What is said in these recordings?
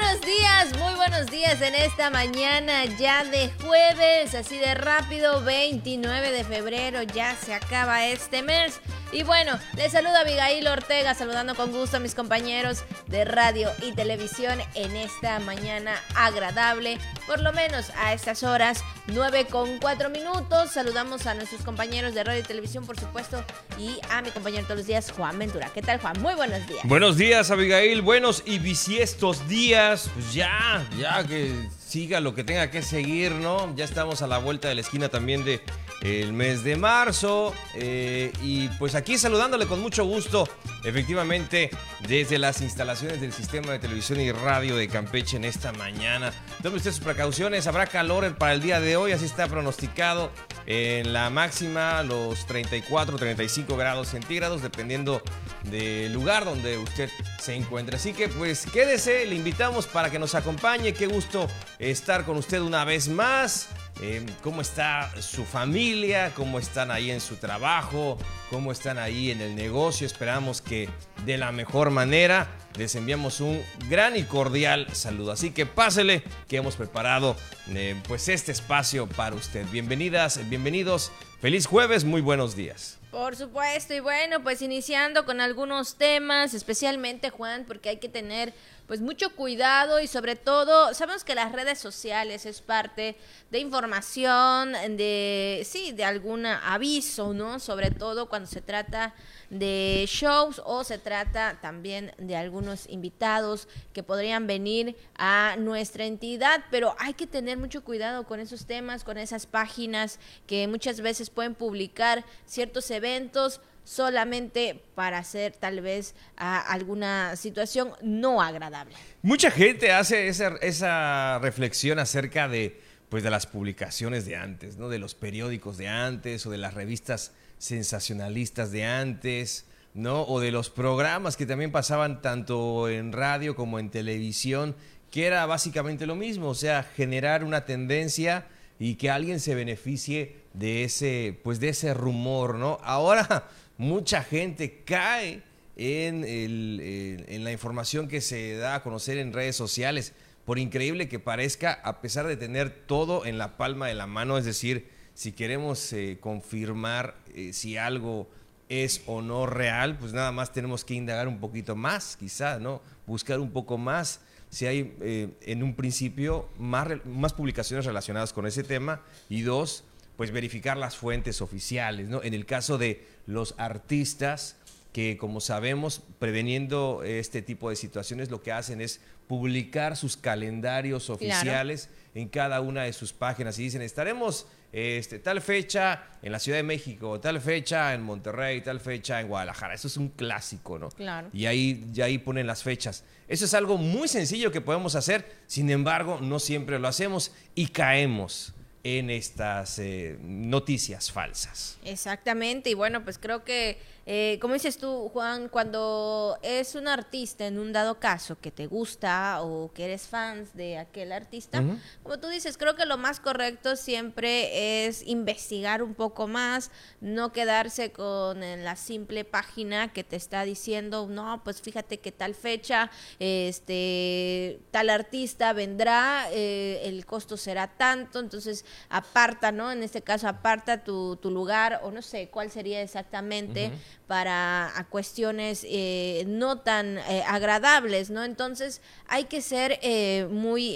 buenos días, muy buenos días en esta mañana ya de jueves, así de rápido, 29 de febrero, ya se acaba este mes. Y bueno, les saluda Abigail Ortega, saludando con gusto a mis compañeros de radio y televisión en esta mañana agradable, por lo menos a estas horas, 9 con 4 minutos. Saludamos a nuestros compañeros de radio y televisión, por supuesto, y a mi compañero todos los días, Juan Ventura. ¿Qué tal, Juan? Muy buenos días. Buenos días, Abigail. Buenos y bisiestos días. Pues ya, ya que siga lo que tenga que seguir, ¿no? Ya estamos a la vuelta de la esquina también de el mes de marzo. Eh, y pues aquí saludándole con mucho gusto, efectivamente, desde las instalaciones del sistema de televisión y radio de Campeche en esta mañana. Tome usted sus precauciones, habrá calor para el día de hoy, así está pronosticado en la máxima, los 34, 35 grados centígrados, dependiendo del lugar donde usted se encuentre. Así que pues quédese, le invitamos para que nos acompañe, qué gusto estar con usted una vez más. Eh, ¿Cómo está su familia? ¿Cómo están ahí en su trabajo? ¿Cómo están ahí en el negocio? Esperamos que de la mejor manera les enviamos un gran y cordial saludo. Así que pásele que hemos preparado eh, pues este espacio para usted. Bienvenidas, bienvenidos. Feliz jueves, muy buenos días. Por supuesto, y bueno, pues iniciando con algunos temas, especialmente Juan, porque hay que tener pues mucho cuidado y sobre todo, sabemos que las redes sociales es parte de información, de, sí, de algún aviso, ¿no? Sobre todo cuando se trata de shows o se trata también de algunos invitados que podrían venir a nuestra entidad, pero hay que tener mucho cuidado con esos temas, con esas páginas que muchas veces pueden publicar ciertos eventos solamente para hacer tal vez alguna situación no agradable. Mucha gente hace esa, esa, reflexión acerca de, pues, de las publicaciones de antes, ¿no? de los periódicos de antes o de las revistas sensacionalistas de antes. ¿no? O de los programas que también pasaban tanto en radio como en televisión, que era básicamente lo mismo, o sea, generar una tendencia y que alguien se beneficie de ese, pues de ese rumor, ¿no? Ahora mucha gente cae en, en la información que se da a conocer en redes sociales. Por increíble que parezca, a pesar de tener todo en la palma de la mano, es decir, si queremos eh, confirmar eh, si algo es o no real, pues nada más tenemos que indagar un poquito más, quizás, ¿no? Buscar un poco más si hay eh, en un principio más, más publicaciones relacionadas con ese tema y dos, pues verificar las fuentes oficiales, ¿no? En el caso de los artistas que como sabemos, preveniendo este tipo de situaciones, lo que hacen es publicar sus calendarios oficiales en cada una de sus páginas y dicen, estaremos este, tal fecha en la Ciudad de México, tal fecha en Monterrey, tal fecha en Guadalajara. Eso es un clásico, ¿no? Claro. Y ahí, ahí ponen las fechas. Eso es algo muy sencillo que podemos hacer, sin embargo, no siempre lo hacemos y caemos en estas eh, noticias falsas. Exactamente, y bueno, pues creo que eh, como dices tú, Juan, cuando es un artista en un dado caso que te gusta o que eres fans de aquel artista, como tú dices, creo que lo más correcto siempre es investigar un poco más, no quedarse con la simple página que te está diciendo, no, pues fíjate que tal fecha, este, tal artista vendrá, eh, el costo será tanto, entonces aparta, ¿no? En este caso, aparta tu, tu lugar o no sé cuál sería exactamente para a cuestiones eh, no tan eh, agradables, ¿no? Entonces hay que ser eh, muy,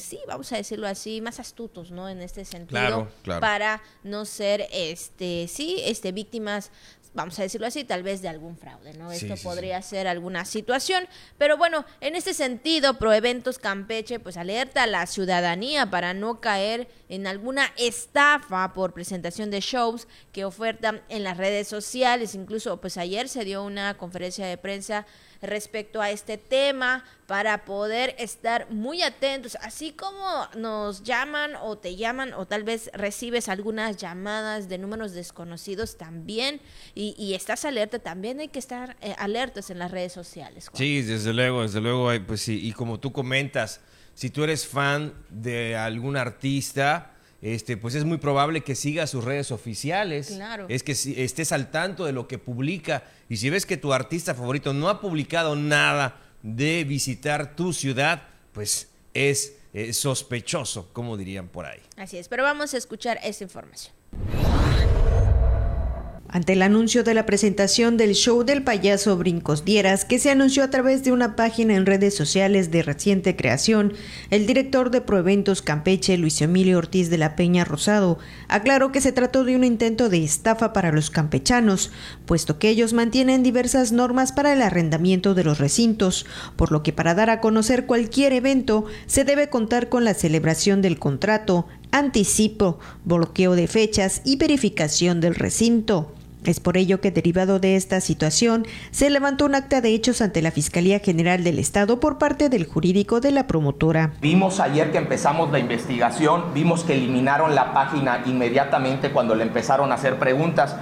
sí, vamos a decirlo así, más astutos, ¿no? En este sentido, para no ser, este, sí, este, víctimas vamos a decirlo así, tal vez de algún fraude, ¿no? Esto podría ser alguna situación, pero bueno, en este sentido, Proeventos Campeche pues alerta a la ciudadanía para no caer en alguna estafa por presentación de shows que ofertan en las redes sociales, incluso pues ayer se dio una conferencia de prensa respecto a este tema para poder estar muy atentos, así como nos llaman o te llaman o tal vez recibes algunas llamadas de números desconocidos también y, estás alerta, también hay que estar eh, alertas en las redes sociales. Sí, desde luego, desde luego, pues sí, y como tú comentas, si tú eres fan de algún artista, este, pues es muy probable que siga sus redes oficiales. Claro. Es que estés al tanto de lo que publica. Y si ves que tu artista favorito no ha publicado nada de visitar tu ciudad, pues es eh, sospechoso, como dirían por ahí. Así es, pero vamos a escuchar esta información. Ante el anuncio de la presentación del show del payaso Brincos Dieras, que se anunció a través de una página en redes sociales de reciente creación, el director de Proeventos Campeche, Luis Emilio Ortiz de la Peña Rosado, aclaró que se trató de un intento de estafa para los campechanos, puesto que ellos mantienen diversas normas para el arrendamiento de los recintos, por lo que para dar a conocer cualquier evento se debe contar con la celebración del contrato, anticipo, bloqueo de fechas y verificación del recinto. Es por ello que derivado de esta situación se levantó un acta de hechos ante la Fiscalía General del Estado por parte del jurídico de la promotora. Vimos ayer que empezamos la investigación, vimos que eliminaron la página inmediatamente cuando le empezaron a hacer preguntas.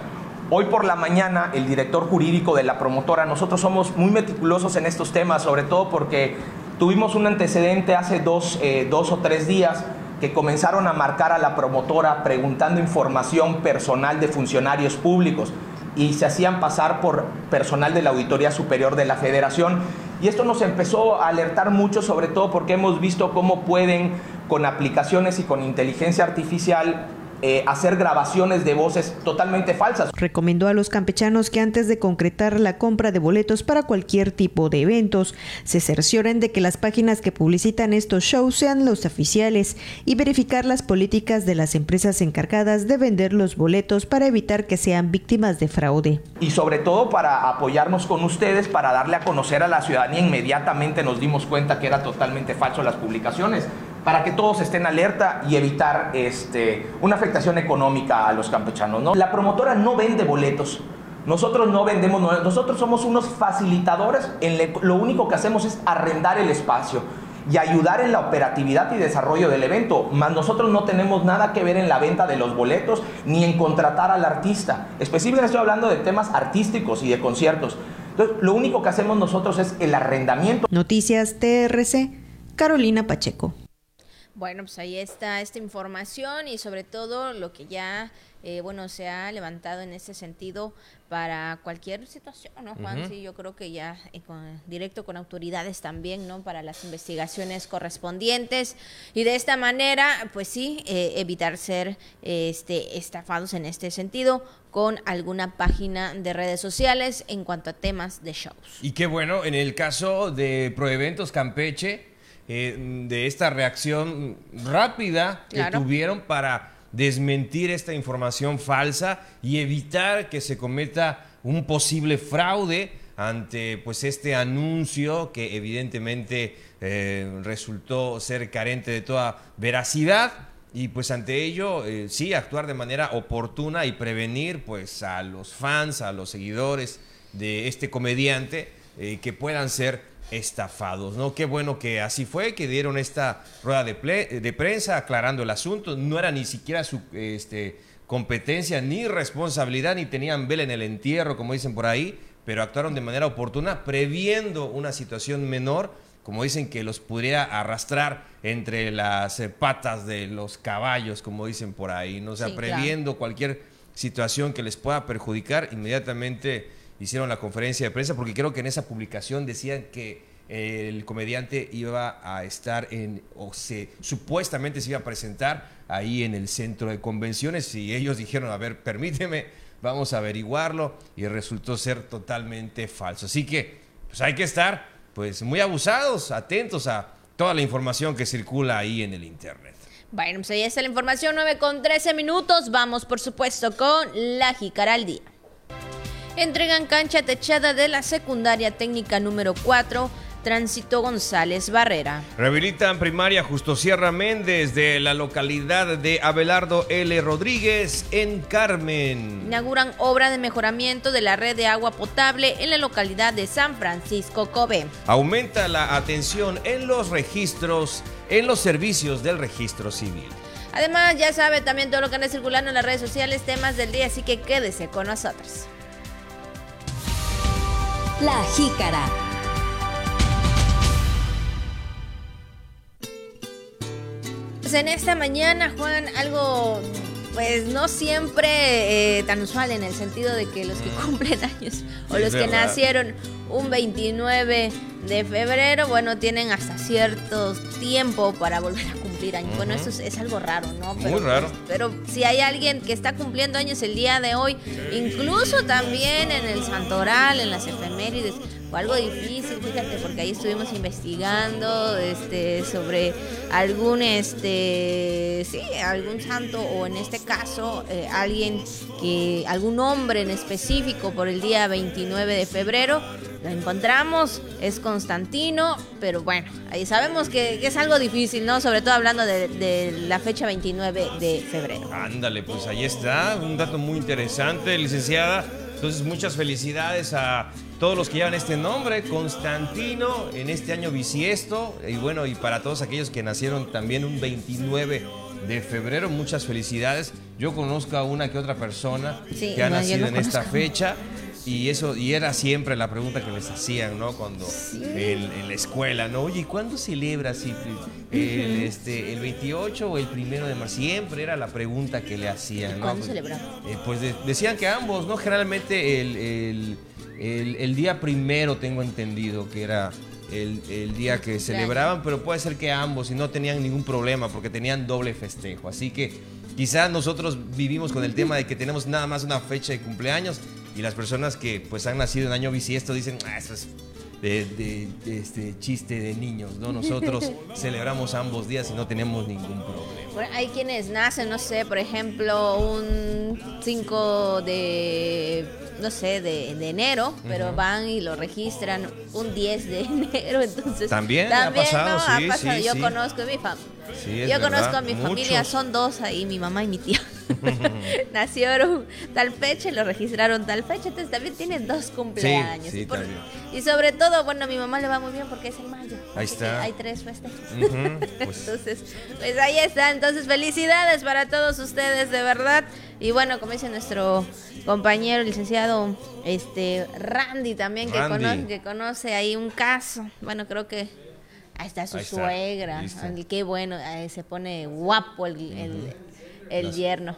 Hoy por la mañana el director jurídico de la promotora, nosotros somos muy meticulosos en estos temas, sobre todo porque tuvimos un antecedente hace dos, eh, dos o tres días que comenzaron a marcar a la promotora preguntando información personal de funcionarios públicos y se hacían pasar por personal de la Auditoría Superior de la Federación. Y esto nos empezó a alertar mucho, sobre todo porque hemos visto cómo pueden, con aplicaciones y con inteligencia artificial, eh, hacer grabaciones de voces totalmente falsas. Recomendó a los campechanos que antes de concretar la compra de boletos para cualquier tipo de eventos, se cercioren de que las páginas que publicitan estos shows sean los oficiales y verificar las políticas de las empresas encargadas de vender los boletos para evitar que sean víctimas de fraude. Y sobre todo para apoyarnos con ustedes, para darle a conocer a la ciudadanía, inmediatamente nos dimos cuenta que era totalmente falso las publicaciones para que todos estén alerta y evitar este, una afectación económica a los campechanos. ¿no? La promotora no vende boletos. Nosotros no vendemos, nosotros somos unos facilitadores. En lo único que hacemos es arrendar el espacio y ayudar en la operatividad y desarrollo del evento. Más nosotros no tenemos nada que ver en la venta de los boletos ni en contratar al artista. Específicamente estoy hablando de temas artísticos y de conciertos. Entonces, lo único que hacemos nosotros es el arrendamiento. Noticias TRC, Carolina Pacheco. Bueno, pues ahí está esta información y sobre todo lo que ya, eh, bueno, se ha levantado en ese sentido para cualquier situación, ¿no, Juan? Sí, yo creo que ya eh, directo con autoridades también, ¿no? Para las investigaciones correspondientes y de esta manera, pues sí, eh, evitar ser este, estafados en este sentido con alguna página de redes sociales en cuanto a temas de shows. Y qué bueno, en el caso de Proeventos Campeche, eh, de esta reacción rápida que tuvieron para desmentir esta información falsa y evitar que se cometa un posible fraude ante pues este anuncio que evidentemente eh, resultó ser carente de toda veracidad y pues ante ello eh, sí actuar de manera oportuna y prevenir pues a los fans, a los seguidores de este comediante que puedan ser estafados, ¿no? Qué bueno que así fue, que dieron esta rueda de, de prensa aclarando el asunto. No era ni siquiera su este, competencia ni responsabilidad, ni tenían vela en el entierro, como dicen por ahí, pero actuaron de manera oportuna, previendo una situación menor, como dicen que los pudiera arrastrar entre las eh, patas de los caballos, como dicen por ahí, ¿no? O sea, previendo cualquier situación que les pueda perjudicar, inmediatamente hicieron la conferencia de prensa, porque creo que en esa publicación decían que el comediante iba a estar en, o se supuestamente se iba a presentar ahí en el centro de convenciones y ellos dijeron, a ver, permíteme, vamos a averiguarlo y resultó ser totalmente falso. Así que, pues hay que estar pues muy abusados, atentos a toda la información que circula ahí en el internet. Bueno, pues ahí está la información, 9 con 13 minutos. Vamos, por supuesto, con la Jicara día entregan cancha techada de la secundaria técnica número 4 Tránsito González Barrera. Rehabilitan primaria Justo Sierra Méndez de la localidad de Abelardo L. Rodríguez en Carmen. Inauguran obra de mejoramiento de la red de agua potable en la localidad de San Francisco Cobe. Aumenta la atención en los registros, en los servicios del registro civil. Además, ya sabe también todo lo que anda circulando en las redes sociales, temas del día, así que quédese con nosotros. La Jícara. Pues en esta mañana, Juan, algo pues no siempre eh, tan usual en el sentido de que los que mm. cumplen años o los que nacieron un 29 de febrero, bueno, tienen hasta cierto tiempo para volver a cumplir años. Bueno, eso es, algo raro, ¿no? Muy raro. pero si hay alguien que está cumpliendo años el día de hoy, incluso también en el santoral, en las efemérides, algo difícil, fíjate, porque ahí estuvimos investigando este, sobre algún, este, sí, algún santo o en este caso eh, alguien que, algún hombre en específico por el día 29 de febrero. Lo encontramos, es Constantino, pero bueno, ahí sabemos que, es algo difícil, ¿no? Sobre todo hablando de, de la fecha 29 de febrero. Ándale, pues ahí está, un dato muy interesante, licenciada. Entonces, muchas felicidades a todos los que llevan este nombre, Constantino, en este año bisiesto, y bueno, y para todos aquellos que nacieron también un 29 de febrero, muchas felicidades. Yo conozco a una que otra persona que ha nacido en esta fecha. Y eso, y era siempre la pregunta que les hacían, ¿no? Cuando en, la escuela, ¿no? Oye, ¿cuándo celebras? El, este, ¿El 28 o el primero de marzo? Siempre era la pregunta que le hacían, ¿no? ¿Cuándo celebraban? Eh, pues decían que ambos, ¿no? Generalmente el el, día primero tengo entendido que era el, día que celebraban, pero puede ser que ambos y no tenían ningún problema porque tenían doble festejo. Así que quizás nosotros vivimos con el tema de que tenemos nada más una fecha de cumpleaños y las personas que pues han nacido en año bisiesto dicen, ah, eso es de, este chiste de niños, ¿no? Nosotros celebramos ambos días y no tenemos ningún problema. hay quienes nacen, no sé, por ejemplo, un 5 de no sé, de, enero, pero van y lo registran un 10 de enero, entonces... También, ha pasado, sí, Yo conozco mi familia. Yo conozco a mi familia, son dos ahí, mi mamá y mi tía. Nacieron tal fecha y lo registraron tal fecha, entonces también tienen dos cumpleaños. y, sobre todo, bueno, a mi mamá le va muy bien porque es en mayo. Ahí está. Hay tres festejos. Pues. entonces, pues ahí está. Entonces, felicidades para todos ustedes, de verdad. Y bueno, como dice nuestro compañero, licenciado este Randy también, Que, conoce, que conoce ahí un caso. Bueno, creo que ahí está su suegra. Qué bueno, se pone guapo el, el, yerno.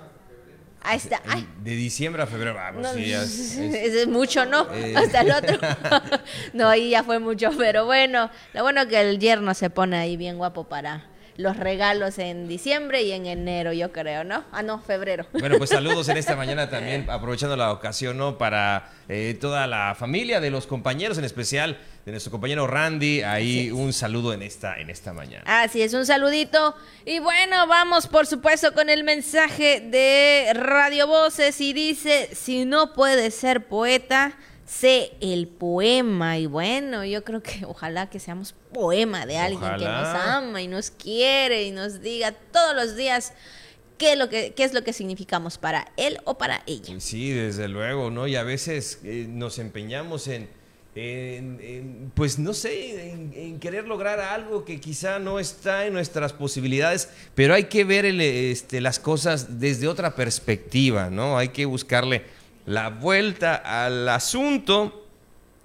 Ahí está. De diciembre a febrero, vamos. Ah, pues es, mucho, ¿no? Eh. Hasta el otro. no, ahí ya fue mucho, pero bueno, lo bueno que el yerno se pone ahí bien guapo para los regalos en diciembre y en enero, yo creo, ¿no? Ah, no, febrero. Bueno, pues saludos en esta mañana también, aprovechando la ocasión, ¿no? Para eh, toda la familia de los compañeros, en especial de nuestro compañero Randy. Ahí un saludo en esta, en esta mañana. Así es, un saludito. Y bueno, vamos por supuesto con el mensaje de Radio Voces y dice, si no puedes ser poeta, sé el poema. Y bueno, yo creo que ojalá que seamos poema de alguien que nos ama y nos quiere y nos diga todos los días qué es lo que, qué es lo que significamos para él o para ella. Sí, desde luego, ¿no? Y a veces eh, nos empeñamos en, pues no sé, en, querer lograr algo que quizá no está en nuestras posibilidades, pero hay que ver este, las cosas desde otra perspectiva, ¿no? Hay que buscarle la vuelta al asunto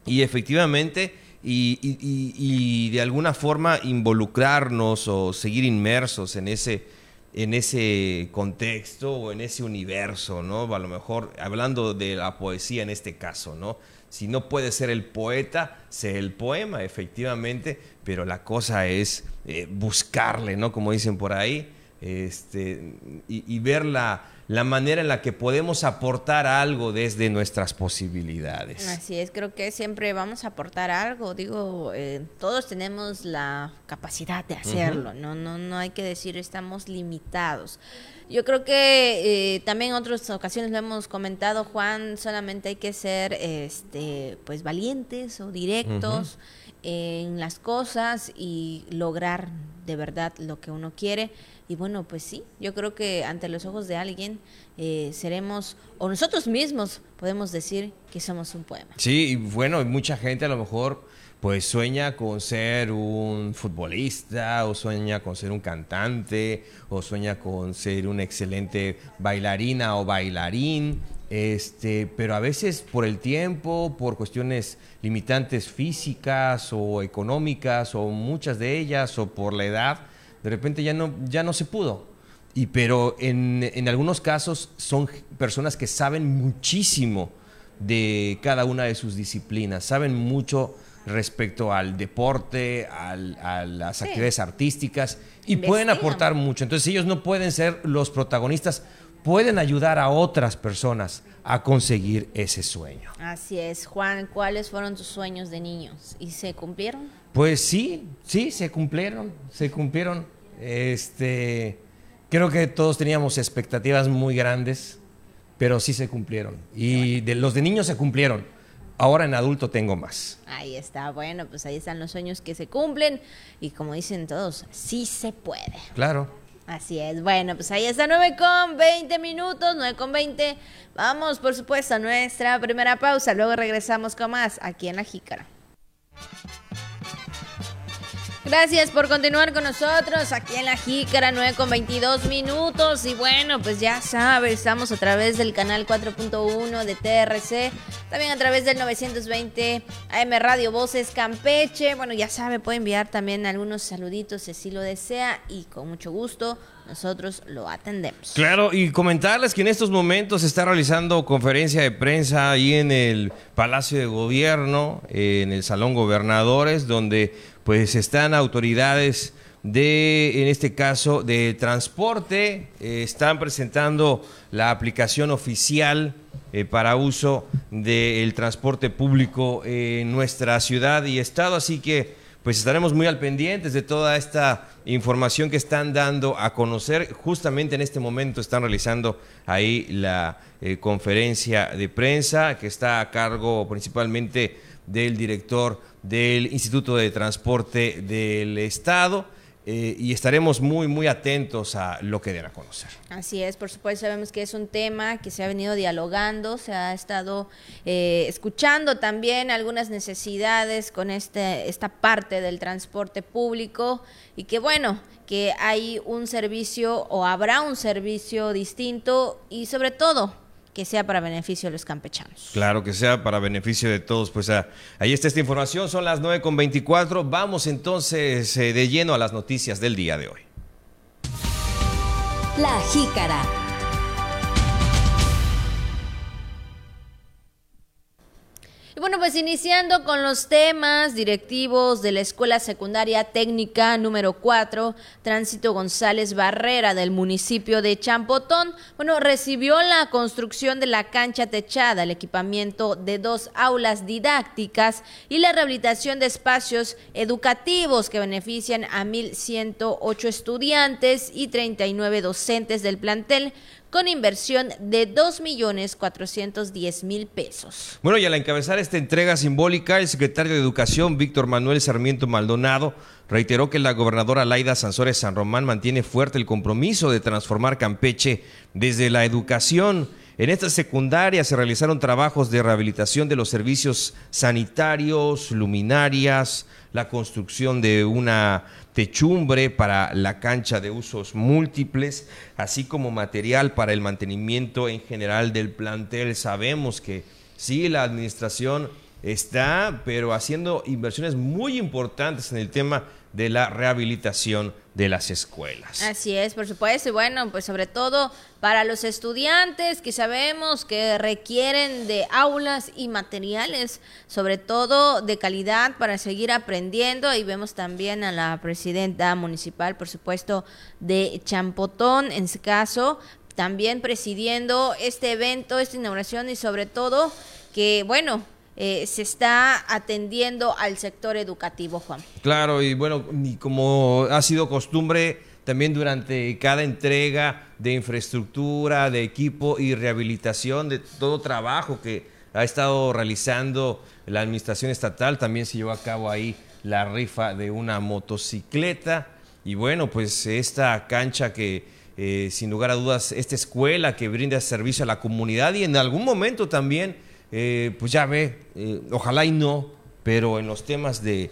y efectivamente y, de alguna forma involucrarnos o seguir inmersos en ese, en ese contexto o en ese universo, ¿no? A lo mejor hablando de la poesía en este caso, ¿no? Si no puede ser el poeta, sé el poema, efectivamente, pero la cosa es eh, buscarle, ¿no? Como dicen por ahí, este, y, y ver la, la manera en la que podemos aportar algo desde nuestras posibilidades. Así es, creo que siempre vamos a aportar algo. Digo, eh, todos tenemos la capacidad de hacerlo, no, no, no hay que decir estamos limitados. Yo creo que eh, también en otras ocasiones lo hemos comentado, Juan, solamente hay que ser este, pues valientes o directos en las cosas y lograr de verdad lo que uno quiere. Y bueno, pues sí, yo creo que ante los ojos de alguien eh, seremos, o nosotros mismos podemos decir que somos un poema. Sí, y bueno, mucha gente a lo mejor pues sueña con ser un futbolista, o sueña con ser un cantante, o sueña con ser una excelente bailarina o bailarín, este, pero a veces por el tiempo, por cuestiones limitantes físicas o económicas, o muchas de ellas, o por la edad, de repente ya no, ya no se pudo. y pero en, en algunos casos son personas que saben muchísimo de cada una de sus disciplinas, saben mucho respecto al deporte, al- a las actividades artísticas y pueden aportar mucho. Entonces ellos no pueden ser los protagonistas, pueden ayudar a otras personas a conseguir ese sueño. Así es, Juan, ¿cuáles fueron tus sueños de niños? ¿Y se cumplieron? Pues sí, sí, se cumplieron, se cumplieron. Este, creo que todos teníamos expectativas muy grandes, pero sí se cumplieron. Y de los de niños se cumplieron. Ahora en adulto tengo más. Ahí está, bueno, pues ahí están los sueños que se cumplen y como dicen todos, sí se puede. Claro. Así es, bueno, pues ahí está 9 con 20 minutos, 9 con 20. Vamos, por supuesto, a nuestra primera pausa, luego regresamos con más aquí en La Jícara. Gracias por continuar con nosotros aquí en La Jícara, 9 con 22 minutos. Y bueno, pues ya sabes, estamos a través del canal 4.1 de TRC, también a través del 920 AM Radio Voces Campeche. Bueno, ya sabe, puede enviar también algunos saluditos si lo desea y con mucho gusto nosotros lo atendemos. Claro, y comentarles que en estos momentos se está realizando conferencia de prensa ahí en el Palacio de Gobierno, en el Salón Gobernadores, donde pues están autoridades de, en este caso, de transporte, eh, están presentando la aplicación oficial eh, para uso del transporte público en nuestra ciudad y estado, así que pues estaremos muy al pendientes de toda esta información que están dando a conocer. Justamente en este momento están realizando ahí la eh, conferencia de prensa que está a cargo principalmente del director del Instituto de Transporte del Estado eh, y estaremos muy, muy atentos a lo que den a conocer. Así es, por supuesto, sabemos que es un tema que se ha venido dialogando, se ha estado eh, escuchando también algunas necesidades con este, esta parte del transporte público y que bueno, que hay un servicio o habrá un servicio distinto y sobre todo que sea para beneficio de los campechanos. Claro que sea para beneficio de todos. Pues ah, ahí está esta información, son las 9.24. Vamos entonces eh, de lleno a las noticias del día de hoy. La Jícara. Bueno, pues iniciando con los temas directivos de la Escuela Secundaria Técnica número 4, Tránsito González Barrera del municipio de Champotón, bueno, recibió la construcción de la cancha techada, el equipamiento de dos aulas didácticas y la rehabilitación de espacios educativos que benefician a 1.108 estudiantes y 39 docentes del plantel con inversión de 2.410.000 pesos. Bueno, y al encabezar esta entrega simbólica, el secretario de Educación, Víctor Manuel Sarmiento Maldonado, reiteró que la gobernadora Laida Sansores San Román mantiene fuerte el compromiso de transformar Campeche desde la educación. En esta secundaria se realizaron trabajos de rehabilitación de los servicios sanitarios, luminarias, la construcción de una techumbre para la cancha de usos múltiples, así como material para el mantenimiento en general del plantel. Sabemos que sí, la administración está, pero haciendo inversiones muy importantes en el tema de la rehabilitación de las escuelas. Así es, por supuesto, y bueno, pues sobre todo para los estudiantes que sabemos que requieren de aulas y materiales, sobre todo de calidad para seguir aprendiendo, y vemos también a la presidenta municipal, por supuesto, de Champotón, en su caso, también presidiendo este evento, esta inauguración y sobre todo que, bueno, eh, se está atendiendo al sector educativo, Juan. Claro, y bueno, como ha sido costumbre también durante cada entrega de infraestructura, de equipo y rehabilitación, de todo trabajo que ha estado realizando la administración estatal, también se llevó a cabo ahí la rifa de una motocicleta. Y bueno, pues esta cancha que eh, sin lugar a dudas, esta escuela que brinda servicio a la comunidad y en algún momento también, eh, pues ya ve, eh, ojalá y no, pero en los temas de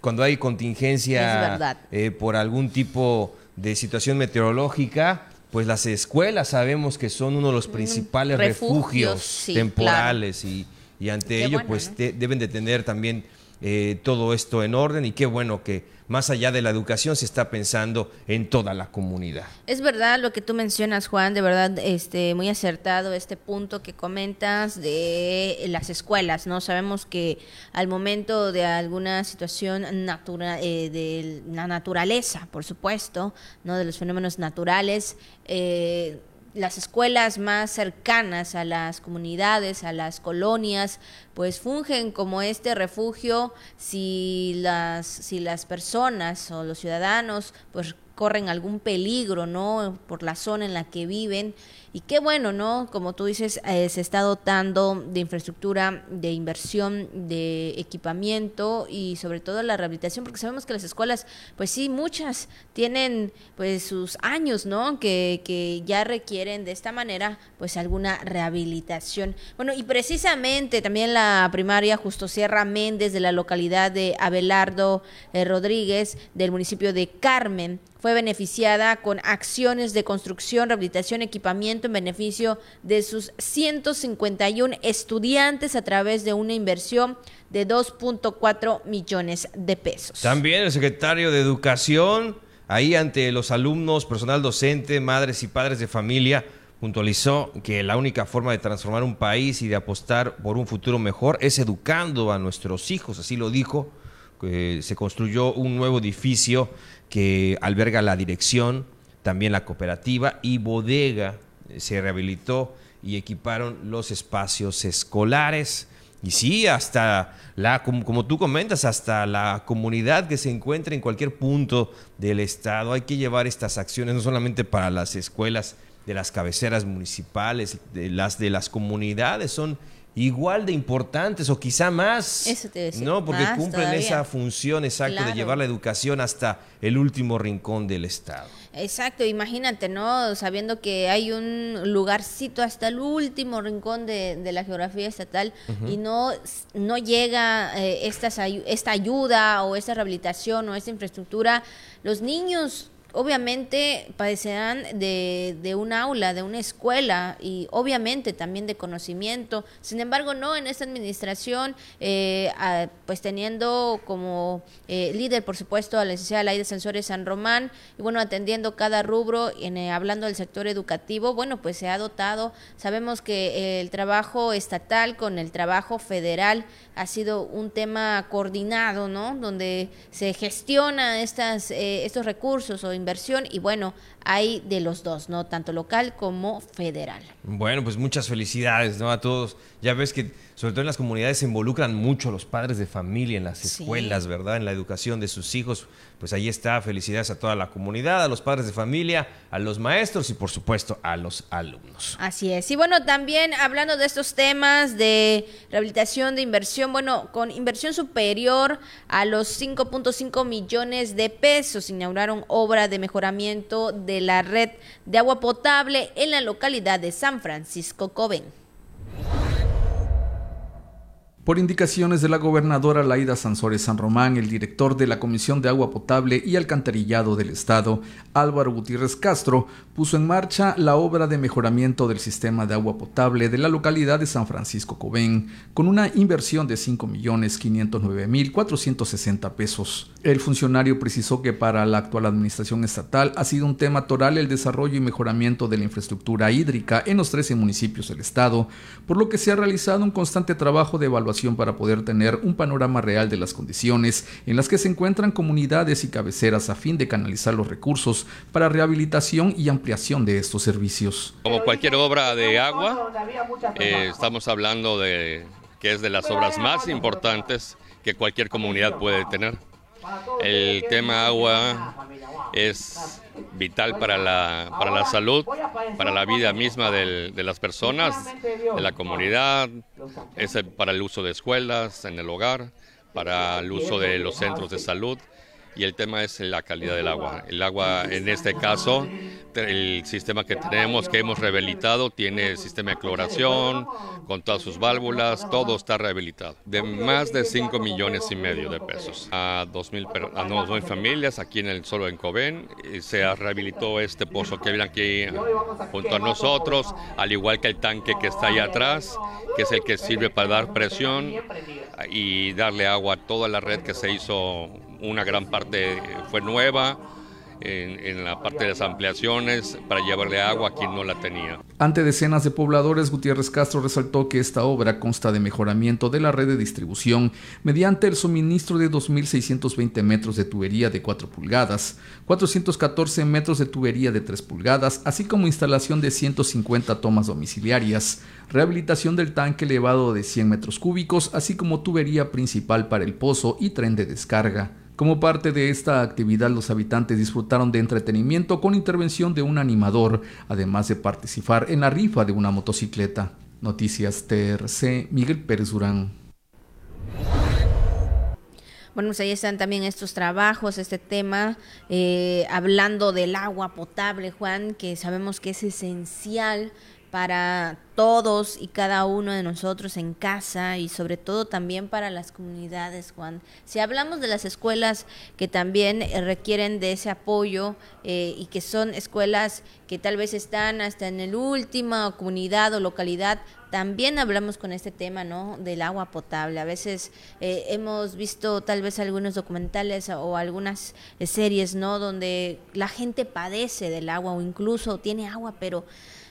cuando hay contingencia eh, por algún tipo de situación meteorológica, pues las escuelas sabemos que son uno de los principales refugios, refugios, sí, temporales y, y ante Qué ello bueno, pues ¿no? te- deben de tener también eh, todo esto en orden y qué bueno que más allá de la educación, se está pensando en toda la comunidad. Es verdad lo que tú mencionas, Juan, de verdad, este, muy acertado este punto que comentas de las escuelas, ¿no? Sabemos que al momento de alguna situación natural, eh, de la naturaleza, por supuesto, ¿no? De los fenómenos naturales, eh, las escuelas más cercanas a las comunidades, a las colonias, pues fungen como este refugio si las, si las personas o los ciudadanos pues corren algún peligro, ¿no? Por la zona en la que viven y qué bueno, ¿no? Como tú dices, eh, se está dotando de infraestructura, de inversión, de equipamiento y sobre todo la rehabilitación, porque sabemos que las escuelas, pues sí, muchas tienen pues sus años, ¿no? Que, que ya requieren de esta manera pues alguna rehabilitación. Bueno, y precisamente también la primaria Justo Sierra Méndez de la localidad de Abelardo eh, Rodríguez del municipio de Carmen fue beneficiada con acciones de construcción, rehabilitación, equipamiento en beneficio de sus 151 estudiantes a través de una inversión de 2.4 millones de pesos. También el secretario de Educación, ahí ante los alumnos, personal docente, madres y padres de familia, puntualizó que la única forma de transformar un país y de apostar por un futuro mejor es educando a nuestros hijos, así lo dijo. se construyó un nuevo edificio que alberga la dirección, también la cooperativa y bodega. Se rehabilitó y equiparon los espacios escolares. Y sí, hasta la, como, como, tú comentas, hasta la comunidad que se encuentra en cualquier punto del estado. Hay que llevar estas acciones no solamente para las escuelas de las cabeceras municipales, de las de las comunidades, son igual de importantes o quizá más. Eso te decía, No, porque cumplen todavía. esa función exacta de llevar la educación hasta el último rincón del estado. Exacto, imagínate, ¿no? Sabiendo que hay un lugarcito hasta el último rincón de, de la geografía estatal y no, no llega eh, estas esta ayuda o esta rehabilitación o esta infraestructura, los niños obviamente padecerán de, de un aula, de una escuela y obviamente también de conocimiento. Sin embargo, no en esta administración, eh, a- pues teniendo como eh, líder, por supuesto, a la licenciada Laida Sensores San Román y bueno, atendiendo cada rubro, en, eh, hablando del sector educativo, bueno, pues se ha dotado. Sabemos que eh, el trabajo estatal con el trabajo federal ha sido un tema coordinado, ¿no? Donde se gestiona estas, eh, estos recursos o inversión y bueno, hay de los dos, ¿no? Tanto local como federal. Bueno, pues muchas felicidades, ¿no? A todos. Ya ves que sobre todo en las comunidades se involucran mucho los padres de familia en las Sí. escuelas, ¿verdad? En la educación de sus hijos. Pues ahí está, felicidades a toda la comunidad, a los padres de familia, a los maestros y por supuesto a los alumnos. Así es. Y bueno, también hablando de estos temas de rehabilitación, de inversión, bueno, con inversión superior a los 5.5 millones de pesos, inauguraron obra de mejoramiento de la red de agua potable en la localidad de San Francisco Cobén. Por indicaciones de la gobernadora Laida Sansores San Román, el director de la Comisión de Agua Potable y Alcantarillado del Estado, Álvaro Gutiérrez Castro, puso en marcha la obra de mejoramiento del sistema de agua potable de la localidad de San Francisco Cobén, con una inversión de 5.509.460 pesos. El funcionario precisó que para la actual administración estatal ha sido un tema toral el desarrollo y mejoramiento de la infraestructura hídrica en los 13 municipios del estado, por lo que se ha realizado un constante trabajo de evaluación para poder tener un panorama real de las condiciones en las que se encuentran comunidades y cabeceras a fin de canalizar los recursos para rehabilitación y ampliación de estos servicios. Como cualquier obra de agua, eh, estamos hablando de que es de las obras más importantes que cualquier comunidad puede tener. El tema agua es vital para la, para la salud, para la vida misma del- de las personas, de la comunidad, es para el uso de escuelas, en el hogar, para el uso de los centros de salud. Y el tema es la calidad del agua. El agua, en este caso, el sistema que tenemos, que hemos rehabilitado, tiene sistema de cloración, con todas sus válvulas, todo está rehabilitado. De más de 5 millones y medio de pesos. A 2.000 per- a 2.000 familias aquí en el solo en Cobén. y Se rehabilitó este pozo que viene aquí junto a nosotros, al igual que el tanque que está allá atrás, que es el que sirve para dar presión y darle agua a toda la red que se hizo una gran parte fue nueva, en, la parte de las ampliaciones para llevarle agua a quien no la tenía. Ante decenas de pobladores, Gutiérrez Castro resaltó que esta obra consta de mejoramiento de la red de distribución mediante el suministro de 2.620 metros de tubería de 4 pulgadas, 414 metros de tubería de 3 pulgadas, así como instalación de 150 tomas domiciliarias, rehabilitación del tanque elevado de 100 metros cúbicos, así como tubería principal para el pozo y tren de descarga. Como parte de esta actividad, los habitantes disfrutaron de entretenimiento con intervención de un animador, además de participar en la rifa de una motocicleta. Noticias TRC, Miguel Pérez Durán. Bueno, pues ahí están también estos trabajos, este tema, eh, hablando del agua potable, Juan, que sabemos que es esencial para todos y cada uno de nosotros en casa y sobre todo también para las comunidades, Juan. Si hablamos de las escuelas que también eh, requieren de ese apoyo eh, y que son escuelas que tal vez están hasta en el última comunidad o localidad, también hablamos con este tema, ¿no? Del agua potable. A veces eh, hemos visto tal vez algunos documentales o algunas series, ¿no? Donde la gente padece del agua o incluso tiene agua, pero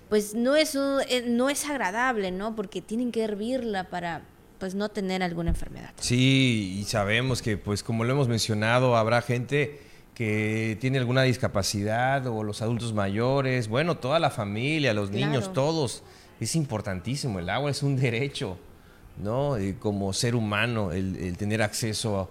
pues no es, eh, no es agradable, ¿no? Porque tienen que hervirla para pues no tener alguna enfermedad. Sí, y sabemos que pues como lo hemos mencionado, habrá gente que tiene alguna discapacidad o los adultos mayores, bueno, toda la familia, los niños, todos. Es importantísimo, el agua es un derecho, ¿no? como ser humano, el, el tener acceso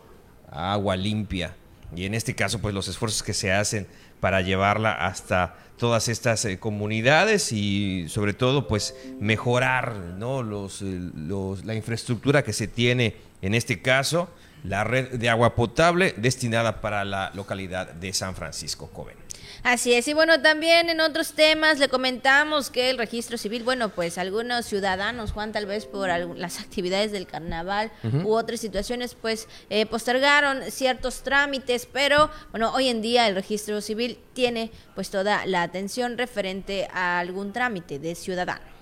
a agua limpia. Y en este caso, pues los esfuerzos que se hacen para llevarla hasta todas estas eh, comunidades y sobre todo pues mejorar ¿no? los, eh, los, la infraestructura que se tiene en este caso, la red de agua potable destinada para la localidad de San Francisco Coven. Así es, y bueno, también en otros temas le comentamos que el registro civil, bueno, pues algunos ciudadanos, Juan, tal vez por las actividades del carnaval u otras situaciones, pues eh, postergaron ciertos trámites, pero bueno, hoy en día el registro civil tiene pues toda la atención referente a algún trámite de ciudadano.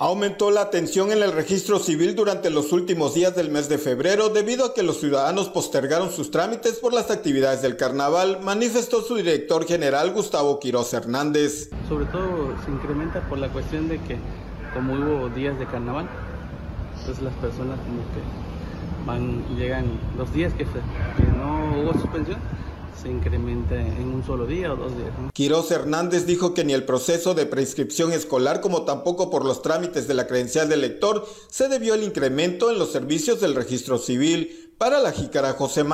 Aumentó la atención en el registro civil durante los últimos días del mes de febrero debido a que los ciudadanos postergaron sus trámites por las actividades del carnaval, manifestó su director general Gustavo Quiroz Hernández. Sobre todo se incrementa por la cuestión de que como hubo días de carnaval, entonces las personas como que van, llegan los días que no hubo suspensión, se incrementa en un solo día o dos días. Quiroz Hernández dijo que ni el proceso de prescripción escolar como tampoco por los trámites de la credencial del lector se debió el incremento en los servicios del registro civil. Para la jícara José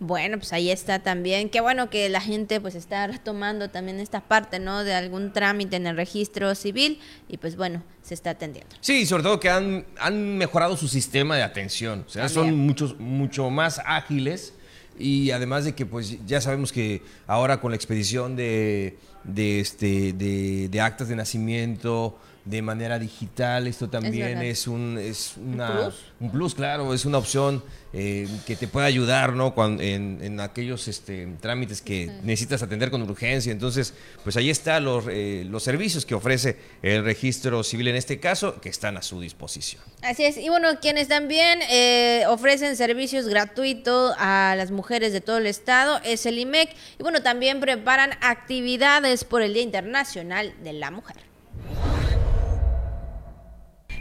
Bueno, pues ahí está también. Qué bueno que la gente pues está retomando también esta parte, ¿no? De algún trámite en el registro civil y pues bueno, se está atendiendo. Sí, sobre todo que han, han mejorado su sistema de atención. O sea, son muchos, mucho más ágiles y además de que pues ya sabemos que ahora con la expedición de, de, este, de, de actas de nacimiento, de manera digital. Esto también es, un, es una, ¿Un, plus? claro, es una opción eh, que te puede ayudar ¿no? Cuando, en, aquellos este, trámites que necesitas atender con urgencia. Entonces, pues ahí están los, eh, los servicios que ofrece el registro civil en este caso, que están a su disposición. Así es. Y bueno, quienes también eh, ofrecen servicios gratuitos a las mujeres de todo el estado es el IMEC. Y bueno, también preparan actividades por el Día Internacional de la Mujer.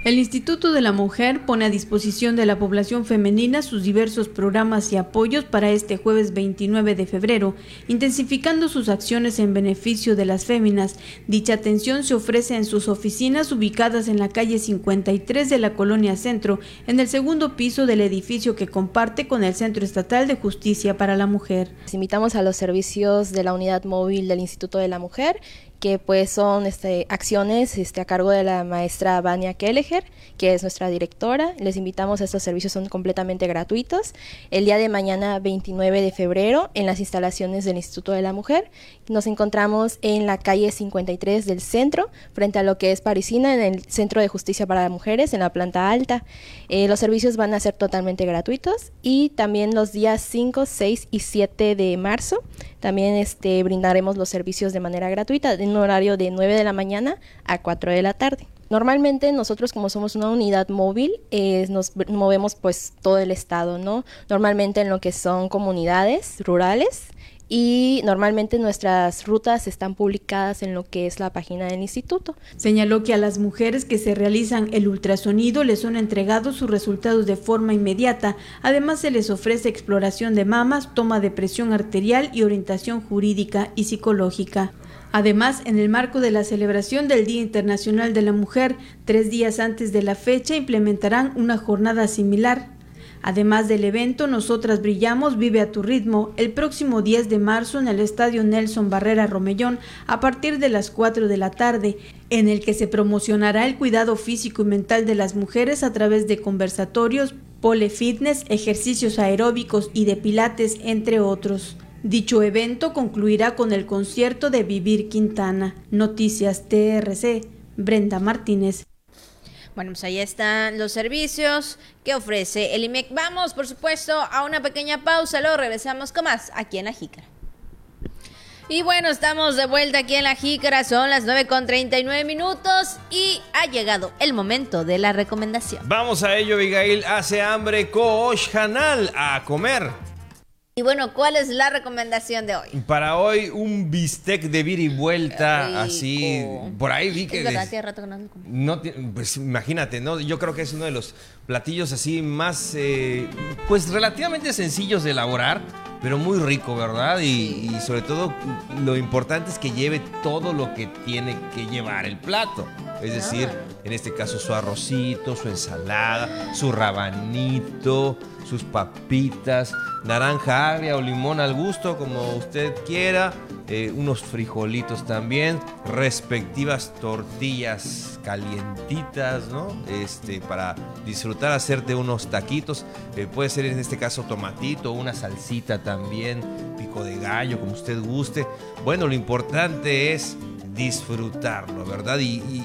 El Instituto de la Mujer pone a disposición de la población femenina sus diversos programas y apoyos para este jueves 29 de febrero, intensificando sus acciones en beneficio de las féminas. Dicha atención se ofrece en sus oficinas ubicadas en la calle 53 de la Colonia Centro, en el segundo piso del edificio que comparte con el Centro Estatal de Justicia para la Mujer. invitamos a los servicios de la unidad móvil del Instituto de la Mujer que pues son este, acciones este, a cargo de la maestra Vania Kelleher, que es nuestra directora. Les invitamos a estos servicios, son completamente gratuitos. El día de mañana, 29 de febrero, en las instalaciones del Instituto de la Mujer, nos encontramos en la calle 53 del centro, frente a lo que es Parisina, en el Centro de Justicia para Mujeres, en la planta alta. Eh, los servicios van a ser totalmente gratuitos y también los días 5, 6 y 7 de marzo también este, brindaremos los servicios de manera gratuita en un horario de 9 de la mañana a 4 de la tarde. Normalmente nosotros como somos una unidad móvil, eh, nos movemos pues todo el estado, ¿no? Normalmente en lo que son comunidades rurales y normalmente nuestras rutas están publicadas en lo que es la página del instituto. Señaló que a las mujeres que se realizan el ultrasonido les son entregados sus resultados de forma inmediata. Además se les ofrece exploración de mamas, toma de presión arterial y orientación jurídica y psicológica. Además, en el marco de la celebración del Día Internacional de la Mujer, tres días antes de la fecha implementarán una jornada similar. Además del evento, Nosotras Brillamos Vive a tu ritmo el próximo 10 de marzo en el Estadio Nelson Barrera Romellón a partir de las 4 de la tarde, en el que se promocionará el cuidado físico y mental de las mujeres a través de conversatorios, pole fitness, ejercicios aeróbicos y de pilates, entre otros. Dicho evento concluirá con el concierto de Vivir Quintana. Noticias TRC. Brenda Martínez. Bueno, pues ahí están los servicios que ofrece el IMEC. Vamos, por supuesto, a una pequeña pausa, luego regresamos con más aquí en La Jícara. Y bueno, estamos de vuelta aquí en La Jícara, son las 9 con 39 minutos y ha llegado el momento de la recomendación. Vamos a ello, Abigail. Hace hambre, Kosh Hanal, a comer. Y bueno, ¿cuál es la recomendación de hoy? Para hoy, un bistec de vir y vuelta, así. Por ahí vi que. Es verdad, rato que no, Pues imagínate, ¿no? Yo creo que es uno de los platillos así más. Eh, pues relativamente sencillos de elaborar, pero muy rico, ¿verdad? Y, y, sobre todo, lo importante es que lleve todo lo que tiene que llevar el plato. Es decir, en este caso, su arrocito, su ensalada, su rabanito sus papitas, naranja agria o limón al gusto, como usted quiera, eh, unos frijolitos también, respectivas tortillas calientitas, ¿no? Este, para disfrutar, hacerte unos taquitos, eh, puede ser en este caso tomatito, una salsita también, pico de gallo, como usted guste. Bueno, lo importante es disfrutarlo, ¿verdad? Y,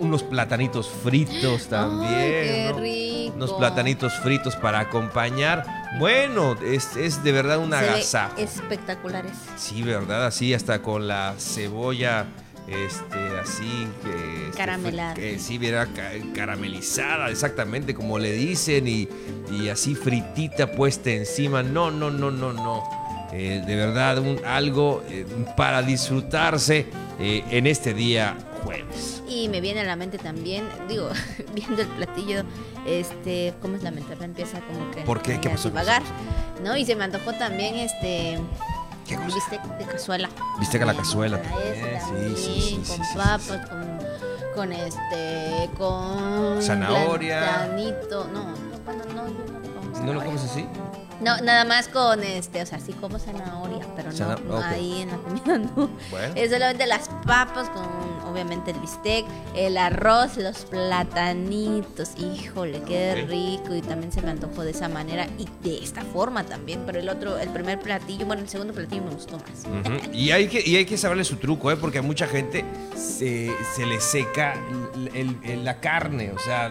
unos platanitos fritos también. qué rico. Unos platanitos fritos para acompañar. Bueno, es, es de verdad una gasa. Espectaculares. Sí, ¿verdad? Así hasta con la cebolla este así que este, caramelada sí verá caramelizada exactamente como le dicen y, y, así fritita puesta encima no no no no no eh, de verdad un, algo eh, para disfrutarse eh, en este día jueves. Y me viene a la mente también, digo, viendo el platillo, este, ¿cómo es la mente? Empieza como que ¿Por qué? ¿Qué pasó? Vagar, ¿no? Y se me antojó también este ¿Qué cosa? bistec de cazuela. Bistec a la cazuela también, sí, sí, sí, con papas, con, con este, con zanahoria. no, no, no, no, ¿No lo comes así? No, nada más con este, o sea, sí como zanahoria, pero no, ahí en la comida no. Es solamente las papas con obviamente el bistec, el arroz, los platanitos. Híjole, qué rico. Y también se me antojó de esa manera y de esta forma también. Pero el otro, el primer platillo, bueno, el segundo platillo me gustó más. y, hay que, y hay que saberle su truco, ¿eh? Porque a mucha gente se, se le seca la carne, o sea,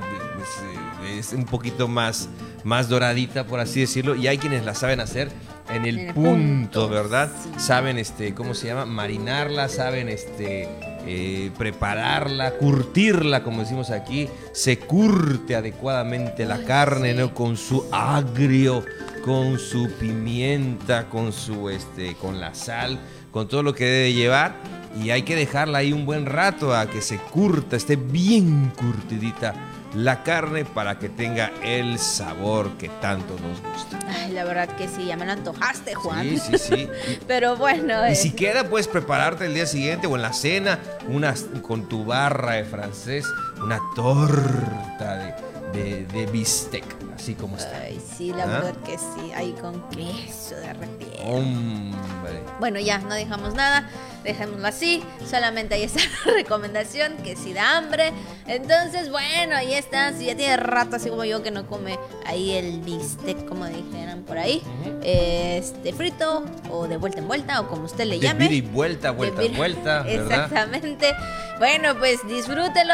es un poquito más más doradita, por así decirlo, y hay quienes la saben hacer en el, punto, ¿verdad? Saben, este, ¿cómo se llama? Marinarla, saben, este, eh, prepararla, curtirla, como decimos aquí. Se curte adecuadamente la carne, ¿no? Con su agrio, con su pimienta, con su, este, con la sal, con todo lo que debe llevar. Y hay que dejarla ahí un buen rato a que se curta, esté bien curtidita la carne para que tenga el sabor que tanto nos gusta. Ay, la verdad que sí, ya me lo antojaste, Juan. Sí, sí, sí. Pero bueno. Y si queda, puedes prepararte el día siguiente o en la cena una, con tu barra de francés, una torta de, de, bistec, así como está. Ay, sí, la ¿Ah? verdad que sí, ahí con queso de repente. Hombre. Bueno, ya, no dejamos nada dejémoslo así. Solamente ahí está la recomendación, que si da hambre. Entonces, bueno, ahí está. Si ya tiene rato, así como yo, que no come ahí el bistec, como dijeran por ahí. Este frito, o de vuelta en vuelta, o como usted le llame. De y vuelta, vuelta, vuelta. Exactamente. Bueno, pues disfrútelo,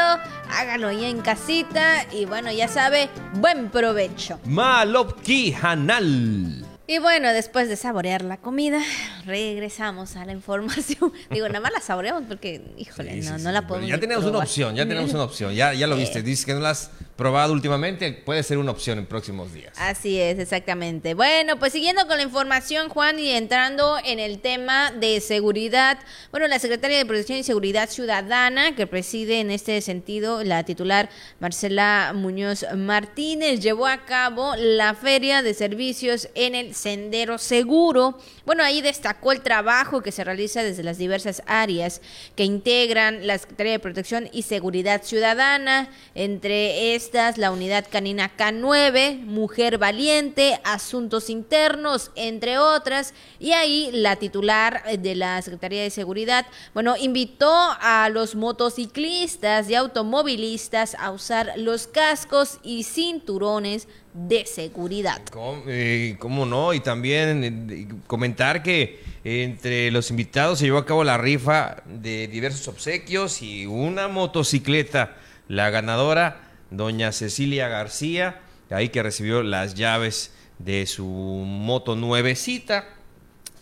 hágalo ya en casita. Y bueno, ya sabe, buen provecho. Malopki Hanal. Y bueno, después de saborear la comida, regresamos a la información. Digo, nada más la saboreamos porque, híjole, no, no la podemos. Ya tenemos una opción, ya tenemos una opción. Ya, ya lo viste. Dices que no la has probado últimamente, puede ser una opción en próximos días. Así es, exactamente. Bueno, pues siguiendo con la información, Juan, y entrando en el tema de seguridad. Bueno, la Secretaria de Protección y Seguridad Ciudadana, que preside en este sentido la titular Marcela Muñoz Martínez, llevó a cabo la Feria de Servicios en el Sendero Seguro. Bueno, ahí destacó el trabajo que se realiza desde las diversas áreas que integran la Secretaría de Protección y Seguridad Ciudadana, entre estas la unidad canina K9, Mujer Valiente, Asuntos Internos, entre otras, y ahí la titular de la Secretaría de Seguridad, bueno, invitó a los motociclistas y automovilistas a usar los cascos y cinturones de seguridad. Eh, ¿Cómo, no? Y también eh, comentar que entre los invitados se llevó a cabo la rifa de diversos obsequios y una motocicleta. La ganadora, doña Cecilia García, ahí que recibió las llaves de su moto nuevecita.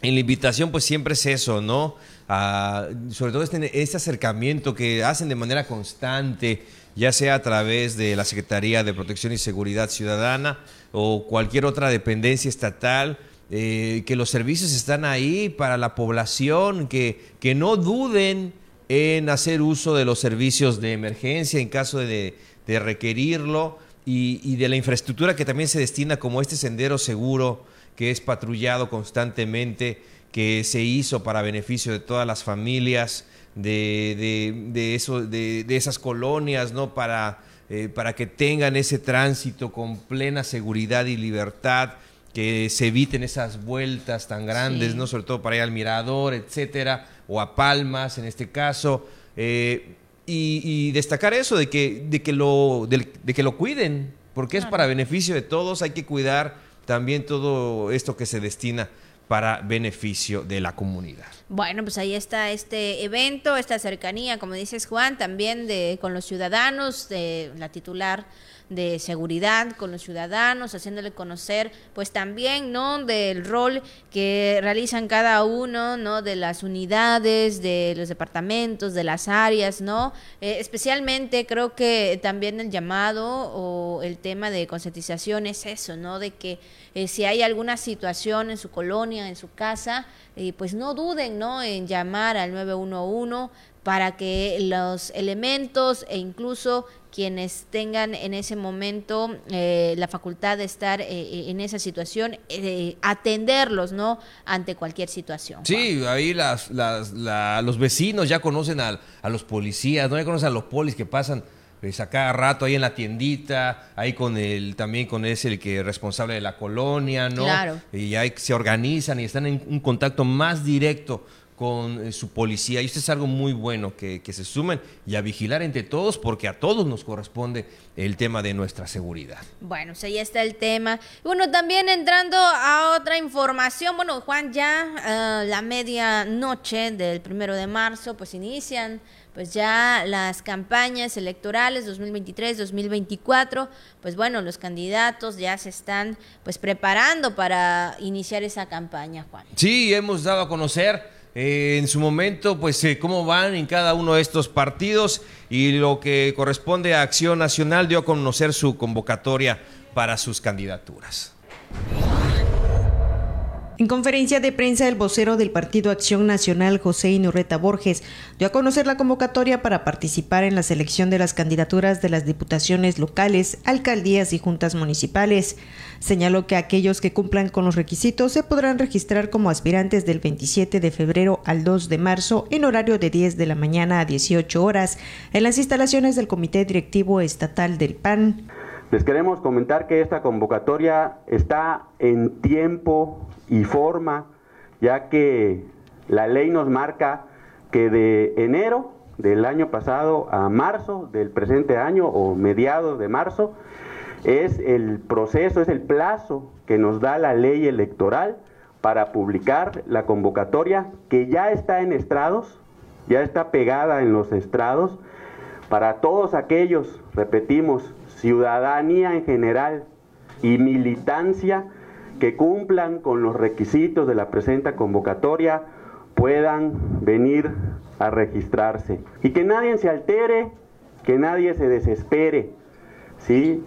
En la invitación pues siempre es eso, ¿no? sobre todo este, este acercamiento que hacen de manera constante ya sea a través de la Secretaría de Protección y Seguridad Ciudadana o cualquier otra dependencia estatal, eh, que los servicios están ahí para la población, que, que no duden en hacer uso de los servicios de emergencia en caso de, requerirlo y, y, de la infraestructura que también se destina como este sendero seguro que es patrullado constantemente, que se hizo para beneficio de todas las familias de, de, eso, de, esas colonias, ¿no? Para, eh, para que tengan ese tránsito con plena seguridad y libertad, que se eviten esas vueltas tan grandes, ¿no? Sobre todo para ir al mirador, etcétera, o a Palmas en este caso. Eh, y, destacar eso de que, de que, lo, de, que lo cuiden, porque es para beneficio de todos, hay que cuidar también todo esto que se destina para beneficio de la comunidad. Bueno, pues ahí está este evento, esta cercanía, como dices Juan, también de con los ciudadanos, de la titular de seguridad con los ciudadanos, haciéndole conocer pues también, ¿no? Del rol que realizan cada uno, ¿no? De las unidades, de los departamentos, de las áreas, ¿no? Eh, especialmente creo que también el llamado o el tema de concientización es eso, ¿no? De que eh, si hay alguna situación en su colonia, en su casa, eh, pues no duden, ¿no? En llamar al 911 para que los elementos e incluso quienes tengan en ese momento eh, la facultad de estar eh, eh, en esa situación, atenderlos, ¿no? Ante cualquier situación. Sí, ahí las, las, los vecinos ya conocen a, a, los policías, ¿no? Ya conocen a los polis que pasan pues, a cada rato ahí en la tiendita, ahí con el, también con ese el que es responsable de la colonia, ¿no? Claro. Y ahí se organizan y están en un contacto más directo con eh, su policía. Y esto es algo muy bueno, que, se sumen y a vigilar entre todos, porque a todos nos corresponde el tema de nuestra seguridad. Bueno, pues ahí está el tema. Bueno, también entrando a otra información, bueno, Juan, ya uh, la medianoche del primero de marzo, pues inician pues ya las campañas electorales 2023-2024, pues bueno, los candidatos ya se están pues preparando para iniciar esa campaña, Juan. Sí, hemos dado a conocer eh, en su momento, pues eh, cómo van en cada uno de estos partidos y lo que corresponde a Acción Nacional dio a conocer su convocatoria para sus candidaturas. En conferencia de prensa, el vocero del Partido Acción Nacional, José Inurreta Borges, dio a conocer la convocatoria para participar en la selección de las candidaturas de las diputaciones locales, alcaldías y juntas municipales. Señaló que aquellos que cumplan con los requisitos se podrán registrar como aspirantes del 27 de febrero al 2 de marzo en horario de 10 de la mañana a 18 horas en las instalaciones del Comité Directivo Estatal del PAN. Les queremos comentar que esta convocatoria está en tiempo y forma, ya que la ley nos marca que de enero del año pasado a marzo del presente año o mediados de marzo es el proceso, es el plazo que nos da la ley electoral para publicar la convocatoria que ya está en estrados, ya está pegada en los estrados, para todos aquellos, repetimos, ciudadanía en general y militancia que cumplan con los requisitos de la presente convocatoria puedan venir a registrarse. Y que nadie se altere, que nadie se desespere. ¿sí?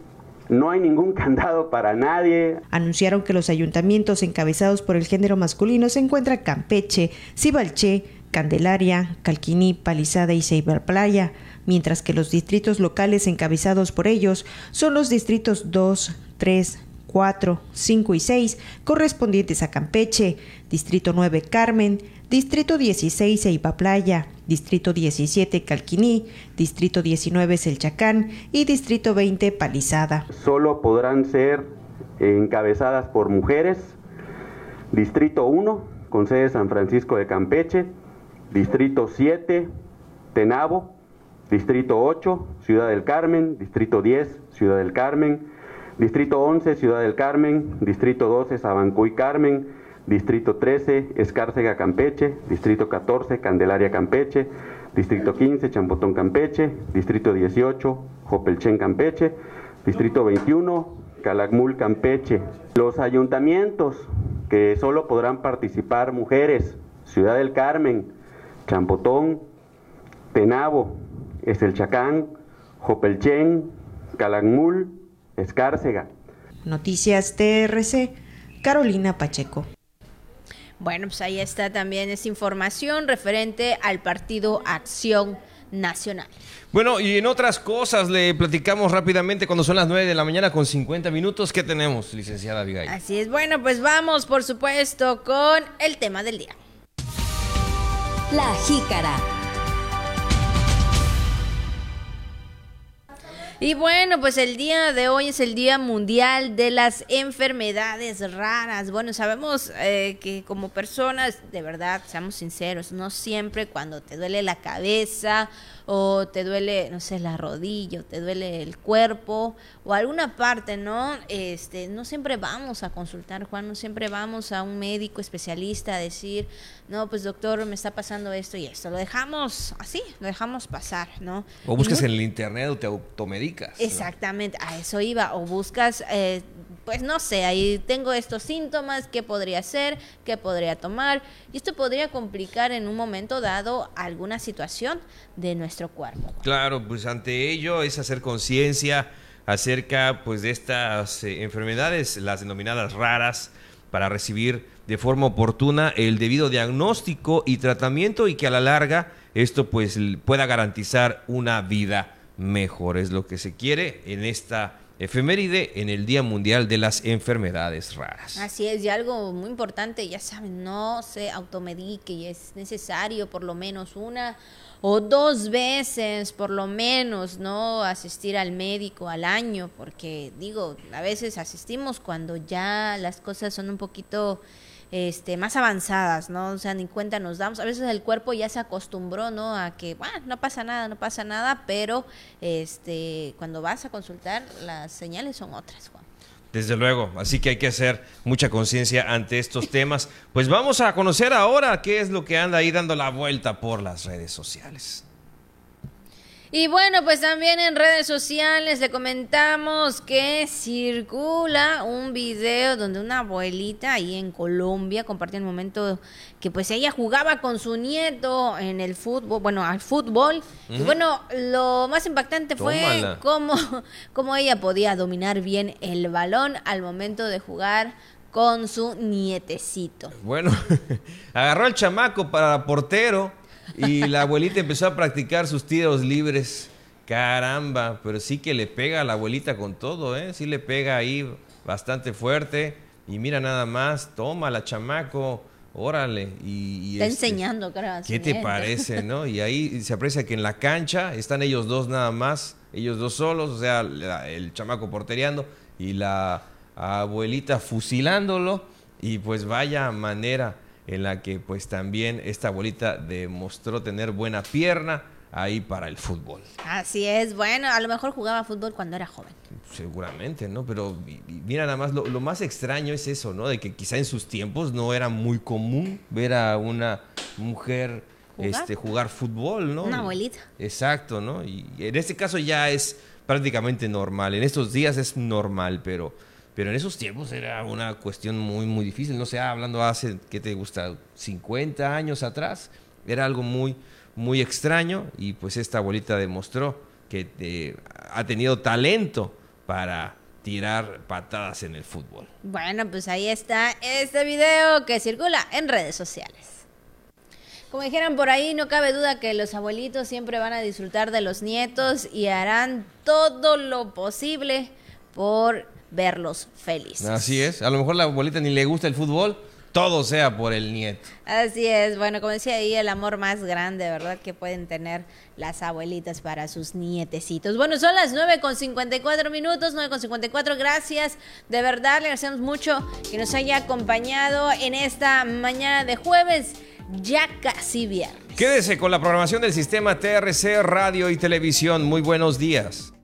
No hay ningún candado para nadie. Anunciaron que los ayuntamientos encabezados por el género masculino se encuentran Campeche, Cibalché, Candelaria, Calquiní, Palizada y Ceibar Playa, mientras que los distritos locales encabezados por ellos son los distritos 2, 3, 4, 5 y 6, correspondientes a Campeche, Distrito 9 Carmen, Distrito 16 Ceiba Playa, Distrito 17 Calquiní, Distrito 19 Selchacán y Distrito 20 Palizada. Solo podrán ser encabezadas por mujeres. Distrito 1, con sede San Francisco de Campeche. Distrito 7, Tenabo. Distrito 8, Ciudad del Carmen. Distrito 10, Ciudad del Carmen. Distrito 11, Ciudad del Carmen. Distrito 12, Sabancuy Carmen. Distrito 13, Escárcega Campeche. Distrito 14, Candelaria Campeche. Distrito 15, Champotón Campeche. Distrito 18, Jopelchen Campeche. Distrito 21, Calakmul Campeche. Los ayuntamientos que solo podrán participar mujeres, Ciudad del Carmen, Champotón, Tenabo, Estelchacán, Jopelchen, Calakmul, Escárcega. Noticias TRC, Carolina Pacheco. Bueno, pues ahí está también esa información referente al partido Acción Nacional. Bueno, y en otras cosas le platicamos rápidamente cuando son las 9 de la mañana con 50 minutos. ¿Qué tenemos, licenciada Abigail? Así es, bueno, pues vamos, por supuesto, con el tema del día. La jícara. Y bueno, pues el día de hoy es el Día Mundial de las Enfermedades Raras. Bueno, sabemos eh, que como personas, de verdad, seamos sinceros, no siempre cuando te duele la cabeza o te duele, no sé, la rodilla, o te duele el cuerpo o alguna parte, ¿no? Este, no siempre vamos a consultar, Juan, no siempre vamos a un médico especialista a decir, no, pues doctor, me está pasando esto y esto. Lo dejamos así, lo dejamos pasar, ¿no? O buscas en el internet o te automedicas. Exactamente, a eso iba. O buscas, eh, pues no sé, ahí tengo estos síntomas, ¿qué podría hacer? ¿Qué podría tomar? Y esto podría complicar en un momento dado alguna situación de nuestro cuerpo. Claro, pues ante ello es hacer conciencia acerca pues de estas eh, enfermedades, las denominadas raras, para recibir de forma oportuna el debido diagnóstico y tratamiento y que a la larga esto pues pueda garantizar una vida mejor. Es lo que se quiere en esta efeméride en el Día Mundial de las Enfermedades Raras. Así es, y algo muy importante, ya saben, no se automedique y es necesario por lo menos una o dos veces por lo menos, ¿no? Asistir al médico al año, porque digo, a veces asistimos cuando ya las cosas son un poquito este, más avanzadas, ¿no? O sea, ni cuenta nos damos. A veces el cuerpo ya se acostumbró, ¿no? A que, bueno, no pasa nada, no pasa nada, pero este, cuando vas a consultar, las señales son otras, Juan. Desde luego, así que hay que hacer mucha conciencia ante estos temas. Pues vamos a conocer ahora qué es lo que anda ahí dando la vuelta por las redes sociales. Y bueno, pues también en redes sociales le comentamos que circula un video donde una abuelita ahí en Colombia compartió el momento que pues ella jugaba con su nieto en el fútbol, bueno, al fútbol. Y bueno, lo más impactante fue cómo, cómo ella podía dominar bien el balón al momento de jugar con su nietecito. Bueno, agarró al chamaco para portero y la abuelita empezó a practicar sus tiros libres. Caramba, pero sí que le pega a la abuelita con todo, ¿eh? Sí le pega ahí bastante fuerte. Y mira nada más, toma la chamaco, órale. Y, Está este, enseñando, creo. ¿Qué te parece, no? Y ahí se aprecia que en la cancha están ellos dos nada más, ellos dos solos, o sea, el chamaco portereando y la abuelita fusilándolo. Y pues vaya manera en la que pues también esta abuelita demostró tener buena pierna ahí para el fútbol. Así es, bueno, a lo mejor jugaba fútbol cuando era joven. Seguramente, ¿no? Pero mira, nada más, lo, más extraño es eso, ¿no? De que quizá en sus tiempos no era muy común ver a una mujer ¿Jugar? Este, jugar fútbol, ¿no? Una abuelita. Exacto, ¿no? Y en este caso ya es prácticamente normal. En estos días es normal, pero pero en esos tiempos era una cuestión muy, muy difícil. No sé, hablando hace, ¿qué te gusta? 50 años atrás, era algo muy, muy extraño y pues esta abuelita demostró que eh, ha tenido talento para tirar patadas en el fútbol. Bueno, pues ahí está este video que circula en redes sociales. Como dijeran por ahí, no cabe duda que los abuelitos siempre van a disfrutar de los nietos y harán todo lo posible por verlos felices. Así es. A lo mejor la abuelita ni le gusta el fútbol, todo sea por el nieto. Así es. Bueno, como decía ahí, el amor más grande, ¿verdad? Que pueden tener las abuelitas para sus nietecitos. Bueno, son las 9 con 54 minutos, 9 con 54. Gracias. De verdad, le agradecemos mucho que nos haya acompañado en esta mañana de jueves. Ya casi viernes. Quédese con la programación del sistema TRC Radio y Televisión. Muy buenos días.